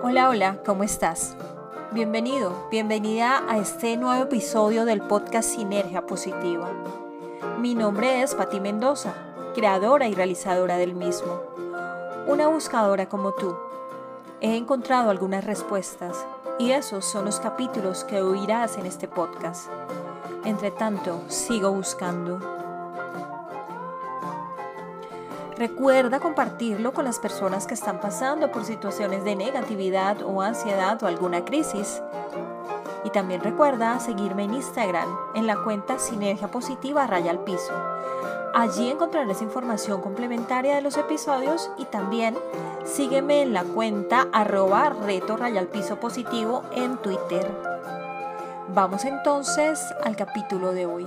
Hola, hola, ¿cómo estás? Bienvenido, bienvenida a este nuevo episodio del podcast Sinergia Positiva. Mi nombre es Patti Mendoza, creadora y realizadora del mismo. Una buscadora como tú. He encontrado algunas respuestas y esos son los capítulos que oirás en este podcast. Entre tanto, sigo buscando. Recuerda compartirlo con las personas que están pasando por situaciones de negatividad o ansiedad o alguna crisis. Y también recuerda seguirme en Instagram en la cuenta Sinergia Positiva Raya al Piso. Allí encontrarás información complementaria de los episodios y también sígueme en la cuenta arroba reto raya al piso positivo en Twitter. Vamos entonces al capítulo de hoy.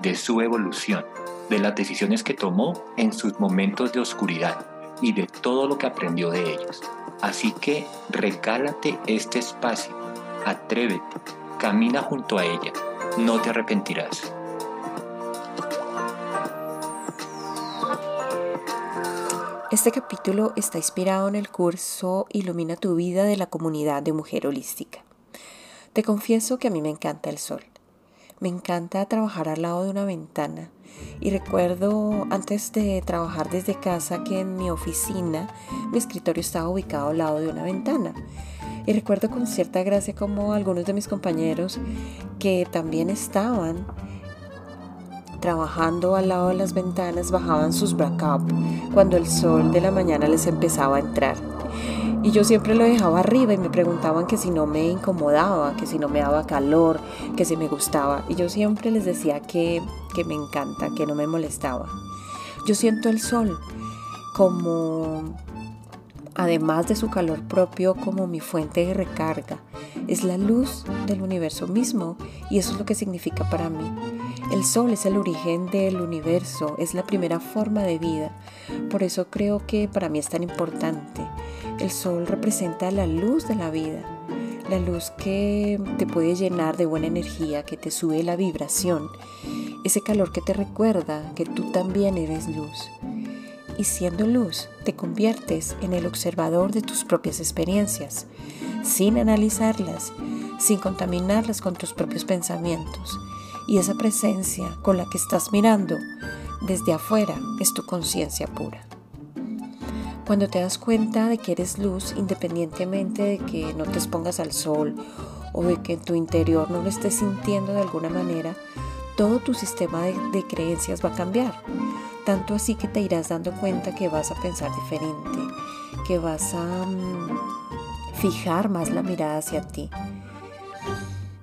de su evolución, de las decisiones que tomó en sus momentos de oscuridad y de todo lo que aprendió de ellos. Así que regálate este espacio, atrévete, camina junto a ella, no te arrepentirás. Este capítulo está inspirado en el curso Ilumina tu vida de la comunidad de Mujer Holística. Te confieso que a mí me encanta el sol. Me encanta trabajar al lado de una ventana. Y recuerdo antes de trabajar desde casa que en mi oficina mi escritorio estaba ubicado al lado de una ventana. Y recuerdo con cierta gracia como algunos de mis compañeros que también estaban trabajando al lado de las ventanas bajaban sus up cuando el sol de la mañana les empezaba a entrar. Y yo siempre lo dejaba arriba y me preguntaban que si no me incomodaba, que si no me daba calor, que si me gustaba. Y yo siempre les decía que, que me encanta, que no me molestaba. Yo siento el sol como, además de su calor propio, como mi fuente de recarga. Es la luz del universo mismo y eso es lo que significa para mí. El sol es el origen del universo, es la primera forma de vida. Por eso creo que para mí es tan importante. El sol representa la luz de la vida, la luz que te puede llenar de buena energía, que te sube la vibración, ese calor que te recuerda que tú también eres luz. Y siendo luz, te conviertes en el observador de tus propias experiencias, sin analizarlas, sin contaminarlas con tus propios pensamientos y esa presencia con la que estás mirando desde afuera es tu conciencia pura. Cuando te das cuenta de que eres luz, independientemente de que no te expongas al sol o de que en tu interior no lo estés sintiendo de alguna manera, todo tu sistema de, creencias va a cambiar. Tanto así que te irás dando cuenta que vas a pensar diferente, que vas a mm, fijar más la mirada hacia ti.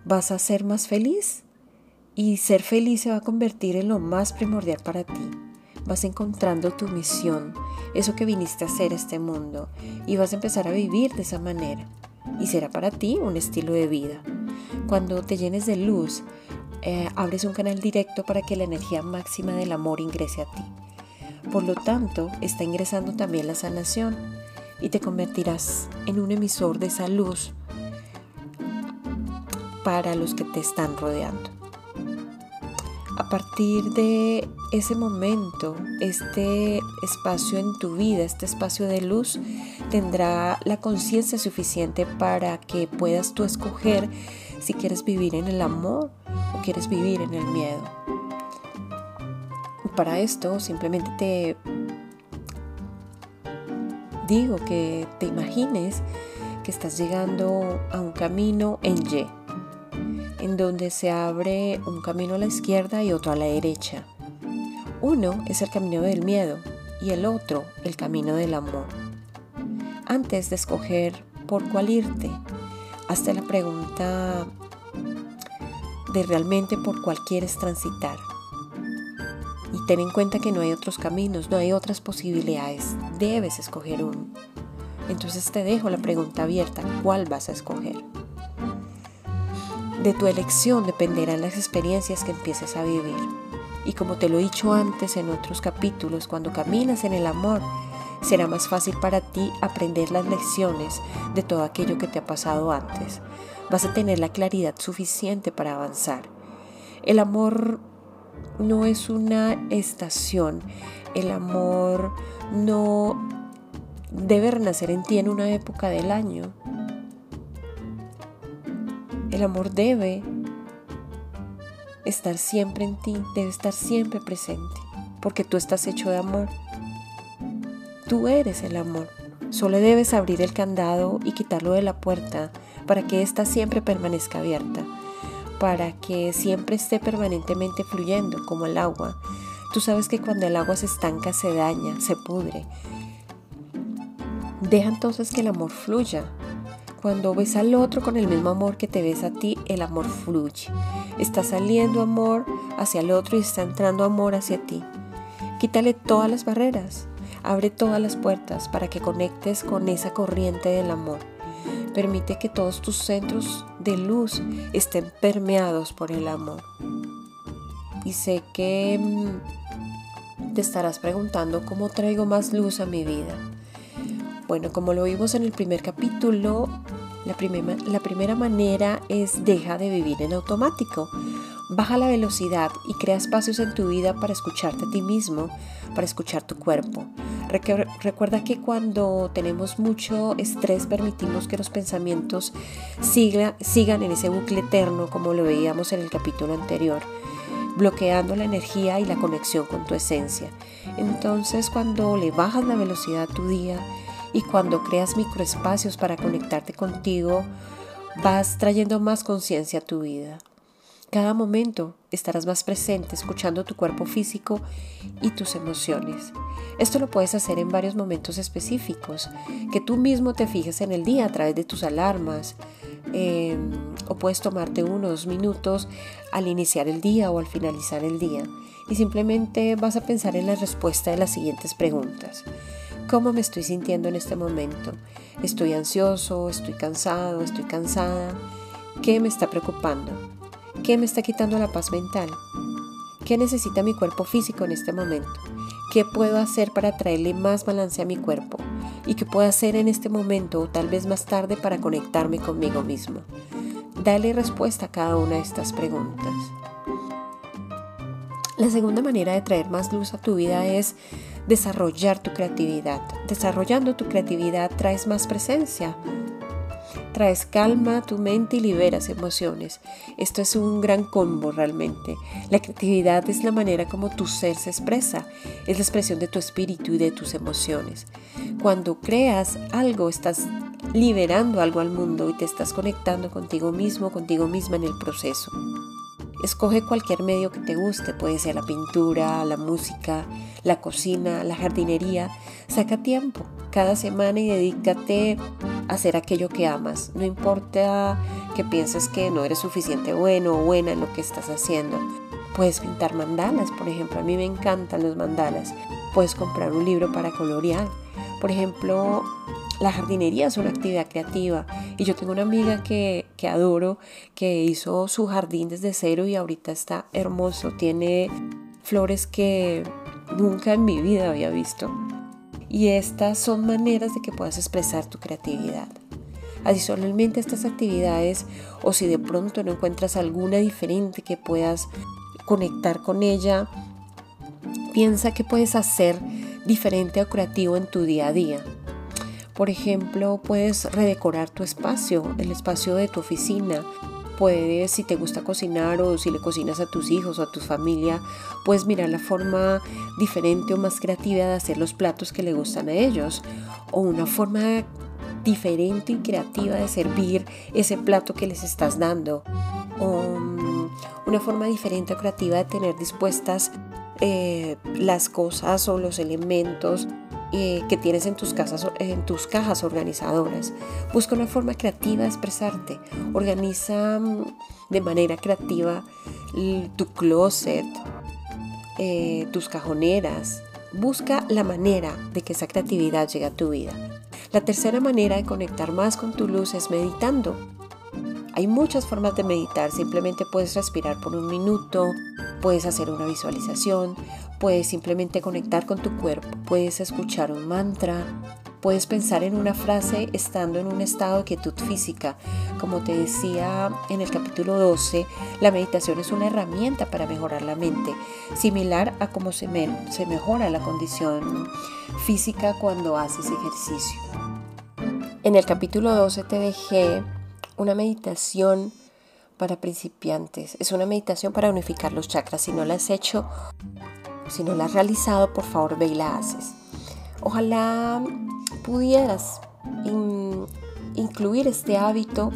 Vas a ser más feliz y ser feliz se va a convertir en lo más primordial para ti. Vas encontrando tu misión, eso que viniste a hacer a este mundo, y vas a empezar a vivir de esa manera. Y será para ti un estilo de vida. Cuando te llenes de luz, eh, abres un canal directo para que la energía máxima del amor ingrese a ti. Por lo tanto, está ingresando también la sanación y te convertirás en un emisor de esa luz para los que te están rodeando. A partir de ese momento, este espacio en tu vida, este espacio de luz, tendrá la conciencia suficiente para que puedas tú escoger si quieres vivir en el amor o quieres vivir en el miedo. Para esto simplemente te digo que te imagines que estás llegando a un camino en Y en donde se abre un camino a la izquierda y otro a la derecha. Uno es el camino del miedo y el otro el camino del amor. Antes de escoger por cuál irte, hazte la pregunta de realmente por cuál quieres transitar. Y ten en cuenta que no hay otros caminos, no hay otras posibilidades. Debes escoger uno. Entonces te dejo la pregunta abierta, ¿cuál vas a escoger? De tu elección dependerán las experiencias que empieces a vivir. Y como te lo he dicho antes en otros capítulos, cuando caminas en el amor, será más fácil para ti aprender las lecciones de todo aquello que te ha pasado antes. Vas a tener la claridad suficiente para avanzar. El amor no es una estación. El amor no debe renacer en ti en una época del año. El amor debe estar siempre en ti, debe estar siempre presente, porque tú estás hecho de amor. Tú eres el amor. Solo debes abrir el candado y quitarlo de la puerta para que ésta siempre permanezca abierta, para que siempre esté permanentemente fluyendo como el agua. Tú sabes que cuando el agua se estanca se daña, se pudre. Deja entonces que el amor fluya. Cuando ves al otro con el mismo amor que te ves a ti, el amor fluye. Está saliendo amor hacia el otro y está entrando amor hacia ti. Quítale todas las barreras. Abre todas las puertas para que conectes con esa corriente del amor. Permite que todos tus centros de luz estén permeados por el amor. Y sé que mm, te estarás preguntando cómo traigo más luz a mi vida. Bueno, como lo vimos en el primer capítulo, la, la primera manera es deja de vivir en automático. Baja la velocidad y crea espacios en tu vida para escucharte a ti mismo, para escuchar tu cuerpo. Recuerda que cuando tenemos mucho estrés permitimos que los pensamientos sigan en ese bucle eterno como lo veíamos en el capítulo anterior, bloqueando la energía y la conexión con tu esencia. Entonces cuando le bajas la velocidad a tu día y cuando creas microespacios para conectarte contigo, vas trayendo más conciencia a tu vida. Cada momento estarás más presente escuchando tu cuerpo físico y tus emociones. Esto lo puedes hacer en varios momentos específicos, que tú mismo te fijes en el día a través de tus alarmas, em, o puedes tomarte unos minutos al iniciar el día o al finalizar el día y simplemente vas a pensar en la respuesta de las siguientes preguntas. ¿Cómo me estoy sintiendo en este momento? ¿Estoy ansioso? ¿Estoy cansado? ¿Estoy cansada? ¿Qué me está preocupando? ¿Qué me está quitando la paz mental? ¿Qué necesita mi cuerpo físico en este momento? ¿Qué puedo hacer para traerle más balance a mi cuerpo? ¿Y qué puedo hacer en este momento o tal vez más tarde para conectarme conmigo mismo? Dale respuesta a cada una de estas preguntas. La segunda manera de traer más luz a tu vida es desarrollar tu creatividad. Desarrollando tu creatividad traes más presencia, traes calma a tu mente y liberas emociones. Esto es un gran combo realmente. La creatividad es la manera como tu ser se expresa, es la expresión de tu espíritu y de tus emociones. Cuando creas algo, estás liberando algo al mundo y te estás conectando contigo mismo, contigo misma en el proceso. Escoge cualquier medio que te guste, puede ser la pintura, la música, la cocina, la jardinería. Saca tiempo cada semana y dedícate a hacer aquello que amas. No importa que pienses que no eres suficiente bueno o buena en lo que estás haciendo. Puedes pintar mandalas, por ejemplo. A mí me encantan los mandalas. Puedes comprar un libro para colorear. Por ejemplo, la jardinería es una actividad creativa y yo tengo una amiga que, adoro que hizo su jardín desde cero y ahorita está hermoso. Tiene flores que nunca en mi vida había visto. Y estas son maneras de que puedas expresar tu creatividad. Adicionalmente estas actividades, o si de pronto no encuentras alguna diferente que puedas conectar con ella, piensa que puedes hacer diferente o creativo en tu día a día. Por ejemplo, puedes redecorar tu espacio, el espacio de tu oficina. Puedes, si te gusta cocinar o si le cocinas a tus hijos o a tu familia, puedes mirar la forma diferente o más creativa de hacer los platos que le gustan a ellos. O una forma diferente y creativa de servir ese plato que les estás dando. O mm, una forma diferente o creativa de tener dispuestas eh, las cosas o los elementos que tienes en tus, casas, en tus cajas organizadoras. Busca una forma creativa de expresarte. Organiza mm, de manera creativa tu closet eh, tus cajoneras. Busca la manera de que esa creatividad llegue a tu vida. La tercera manera de conectar más con tu luz es meditando. Hay muchas formas de meditar, simplemente puedes respirar por un minuto, puedes hacer una visualización, puedes simplemente conectar con tu cuerpo, puedes escuchar un mantra, puedes pensar en una frase estando en un estado de quietud física. Como te decía en el capítulo 12, la meditación es una herramienta para mejorar la mente, similar a cómo se, se mejora la condición física cuando haces ejercicio. En el capítulo 12 te dejé una meditación para principiantes. Es una meditación para unificar los chakras. Si no la has hecho, si no la has realizado, por favor ve y la haces. Ojalá pudieras incluir este hábito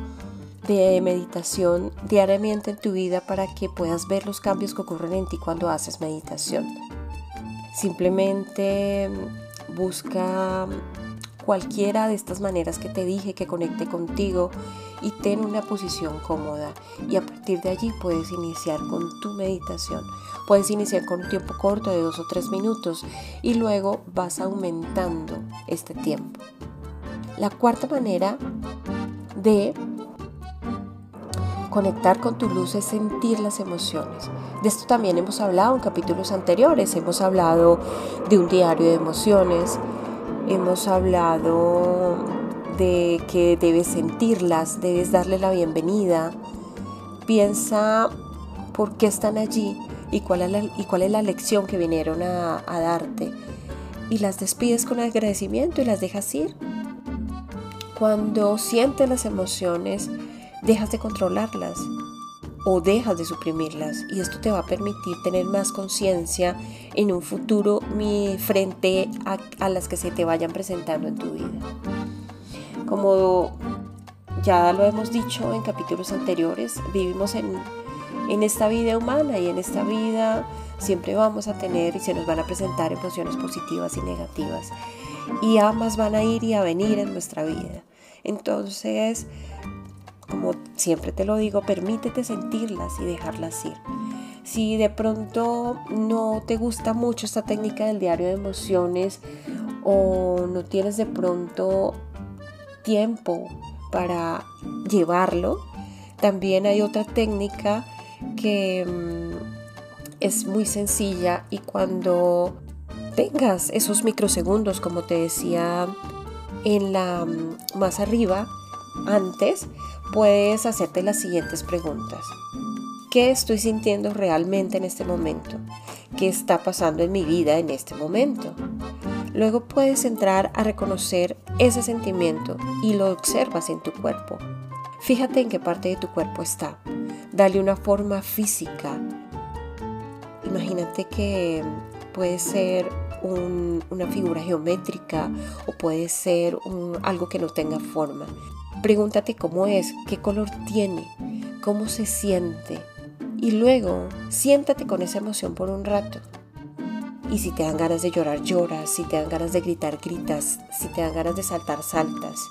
de meditación diariamente en tu vida para que puedas ver los cambios que ocurren en ti cuando haces meditación. Simplemente busca cualquiera de estas maneras que te dije que conecte contigo y ten una posición cómoda y a partir de allí puedes iniciar con tu meditación. Puedes iniciar con un tiempo corto de dos o tres minutos y luego vas aumentando este tiempo. La cuarta manera de conectar con tu luz es sentir las emociones. De esto también hemos hablado en capítulos anteriores. Hemos hablado de un diario de emociones, hemos hablado de que debes sentirlas, debes darle la bienvenida. Piensa por qué están allí y cuál es la, y cuál es la lección que vinieron a, darte. Y las despides con agradecimiento y las dejas ir. Cuando sientes las emociones, dejas de controlarlas o dejas de suprimirlas y esto te va a permitir tener más conciencia en un futuro frente a, las que se te vayan presentando en tu vida. Como ya lo hemos dicho en capítulos anteriores, vivimos en, en esta vida humana y en esta vida siempre vamos a tener y se nos van a presentar emociones positivas y negativas y ambas van a ir y a venir en nuestra vida. Entonces, como siempre te lo digo, permítete sentirlas y dejarlas ir. Si de pronto no te gusta mucho esta técnica del diario de emociones o no tienes de pronto tiempo para llevarlo, también hay otra técnica que mm, es muy sencilla y cuando tengas esos microsegundos, como te decía en la mm, más arriba, antes, puedes hacerte las siguientes preguntas. ¿Qué estoy sintiendo realmente en este momento? ¿Qué está pasando en mi vida en este momento? Luego puedes entrar a reconocer ese sentimiento y lo observas en tu cuerpo. Fíjate en qué parte de tu cuerpo está. Dale una forma física. Imagínate que puede ser una figura geométrica o puede ser algo que no tenga forma. Pregúntate cómo es, qué color tiene, cómo se siente. Y luego siéntate con esa emoción por un rato. Y si te dan ganas de llorar, lloras. Si te dan ganas de gritar, gritas. Si te dan ganas de saltar, saltas.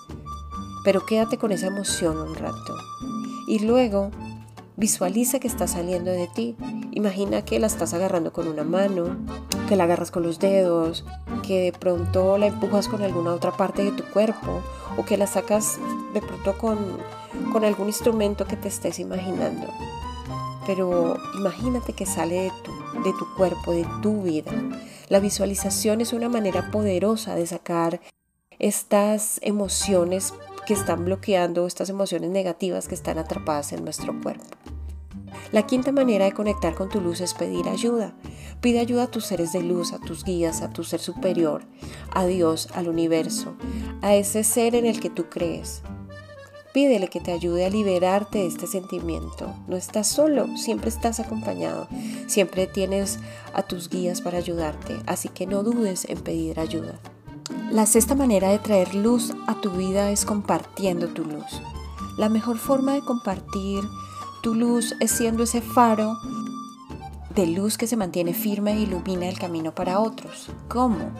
Pero quédate con esa emoción un rato. Y luego visualiza que está saliendo de ti. Imagina que la estás agarrando con una mano, que la agarras con los dedos, que de pronto la empujas con alguna otra parte de tu cuerpo o que la sacas de pronto con, con algún instrumento que te estés imaginando. Pero imagínate que sale de tu, de tu cuerpo, de tu vida. La visualización es una manera poderosa de sacar estas emociones que están bloqueando, estas emociones negativas que están atrapadas en nuestro cuerpo. La quinta manera de conectar con tu luz es pedir ayuda. Pide ayuda a tus seres de luz, a tus guías, a tu ser superior, a Dios, al universo, a ese ser en el que tú crees. Pídele que te ayude a liberarte de este sentimiento. No estás solo, siempre estás acompañado. Siempre tienes a tus guías para ayudarte, así que no dudes en pedir ayuda. La sexta manera de traer luz a tu vida es compartiendo tu luz. La mejor forma de compartir tu luz es siendo ese faro de luz que se mantiene firme e ilumina el camino para otros. ¿Cómo?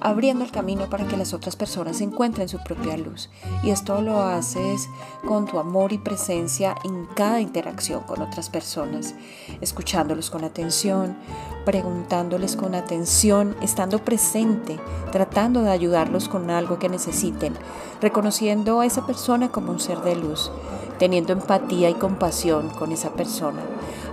Abriendo el camino para que las otras personas encuentren su propia luz. Y esto lo haces con tu amor y presencia en cada interacción con otras personas, escuchándolos con atención, preguntándoles con atención, estando presente, tratando de ayudarlos con algo que necesiten, reconociendo a esa persona como un ser de luz, teniendo empatía y compasión con esa persona,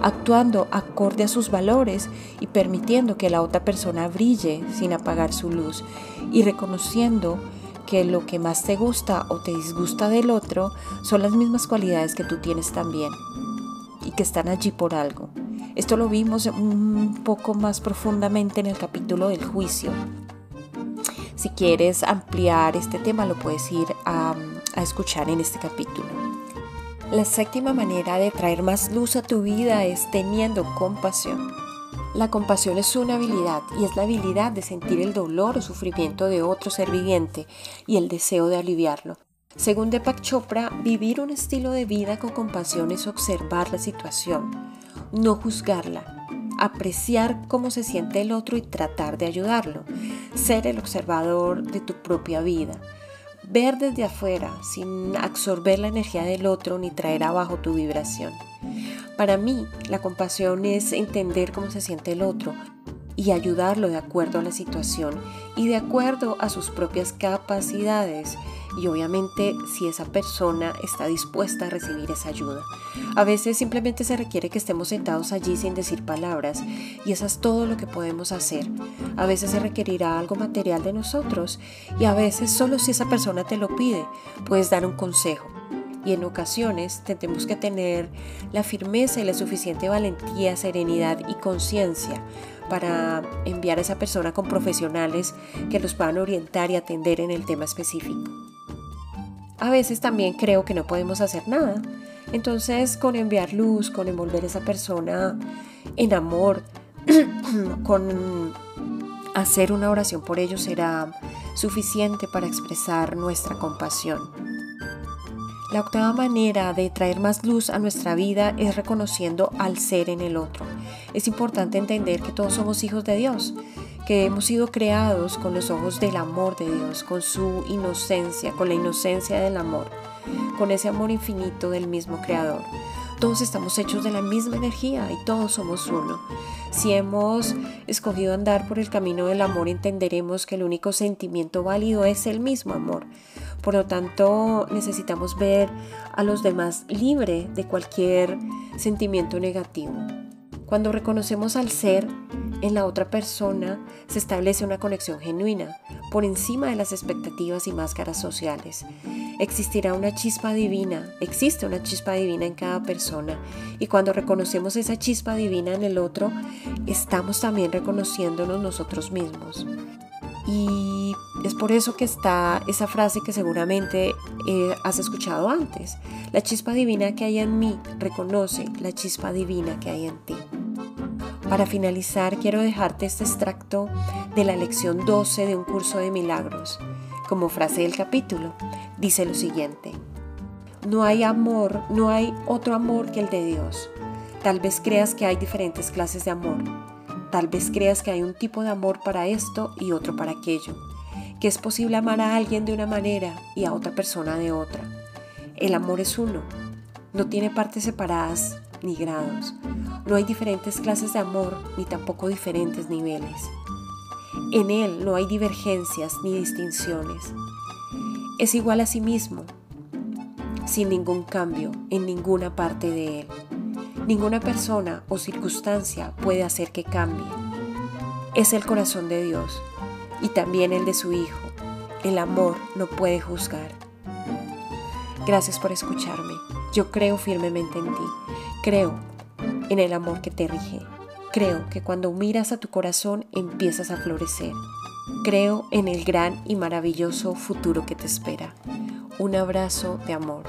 actuando acorde a sus valores y permitiendo que la otra persona brille sin apagar su luz y reconociendo que lo que más te gusta o te disgusta del otro son las mismas cualidades que tú tienes también y que están allí por algo. Esto lo vimos un poco más profundamente en el capítulo del juicio. Si quieres ampliar este tema lo puedes ir a, escuchar en este capítulo. La séptima manera de traer más luz a tu vida es teniendo compasión. La compasión es una habilidad y es la habilidad de sentir el dolor o sufrimiento de otro ser viviente y el deseo de aliviarlo. Según Deepak Chopra, vivir un estilo de vida con compasión es observar la situación, no juzgarla, apreciar cómo se siente el otro y tratar de ayudarlo, ser el observador de tu propia vida, ver desde afuera sin absorber la energía del otro ni traer abajo tu vibración. Para mí, la compasión es entender cómo se siente el otro y ayudarlo de acuerdo a la situación y de acuerdo a sus propias capacidades y obviamente si esa persona está dispuesta a recibir esa ayuda. A veces simplemente se requiere que estemos sentados allí sin decir palabras y eso es todo lo que podemos hacer. A veces se requerirá algo material de nosotros y a veces solo si esa persona te lo pide puedes dar un consejo y en ocasiones tendremos que tener la firmeza y la suficiente valentía, serenidad y conciencia para enviar a esa persona con profesionales que los puedan orientar y atender en el tema específico. A veces también creo que no podemos hacer nada. Entonces, con enviar luz, con envolver a esa persona en amor, con hacer una oración por ellos será suficiente para expresar nuestra compasión. La octava manera de traer más luz a nuestra vida es reconociendo al ser en el otro. Es importante entender que todos somos hijos de Dios, que hemos sido creados con los ojos del amor de Dios, con su inocencia, con la inocencia del amor, con ese amor infinito del mismo Creador. Todos estamos hechos de la misma energía y todos somos uno. Si hemos escogido andar por el camino del amor, entenderemos que el único sentimiento válido es el mismo amor. Por lo tanto, necesitamos ver a los demás libre de cualquier sentimiento negativo. Cuando reconocemos al ser en la otra persona, se establece una conexión genuina, por encima de las expectativas y máscaras sociales. Existirá una chispa divina, existe una chispa divina en cada persona, y cuando reconocemos esa chispa divina en el otro, estamos también reconociéndonos nosotros mismos. Es por eso que está esa frase que seguramente eh, has escuchado antes. La chispa divina que hay en mí reconoce la chispa divina que hay en ti. Para finalizar, quiero dejarte este extracto de la lección 12 de un curso de milagros. Como frase del capítulo, dice lo siguiente. No hay amor, no hay otro amor que el de Dios. Tal vez creas que hay diferentes clases de amor. Tal vez creas que hay un tipo de amor para esto y otro para aquello. Que es posible amar a alguien de una manera y a otra persona de otra. El amor es uno. No tiene partes separadas ni grados. No hay diferentes clases de amor ni tampoco diferentes niveles. En él no hay divergencias ni distinciones. Es igual a sí mismo, sin ningún cambio en ninguna parte de él. Ninguna persona o circunstancia puede hacer que cambie. Es el corazón de Dios y también el de su Hijo. El amor no puede juzgar. Gracias por escucharme. Yo creo firmemente en ti. Creo en el amor que te rige. Creo que cuando miras a tu corazón empiezas a florecer. Creo en el gran y maravilloso futuro que te espera. Un abrazo de amor.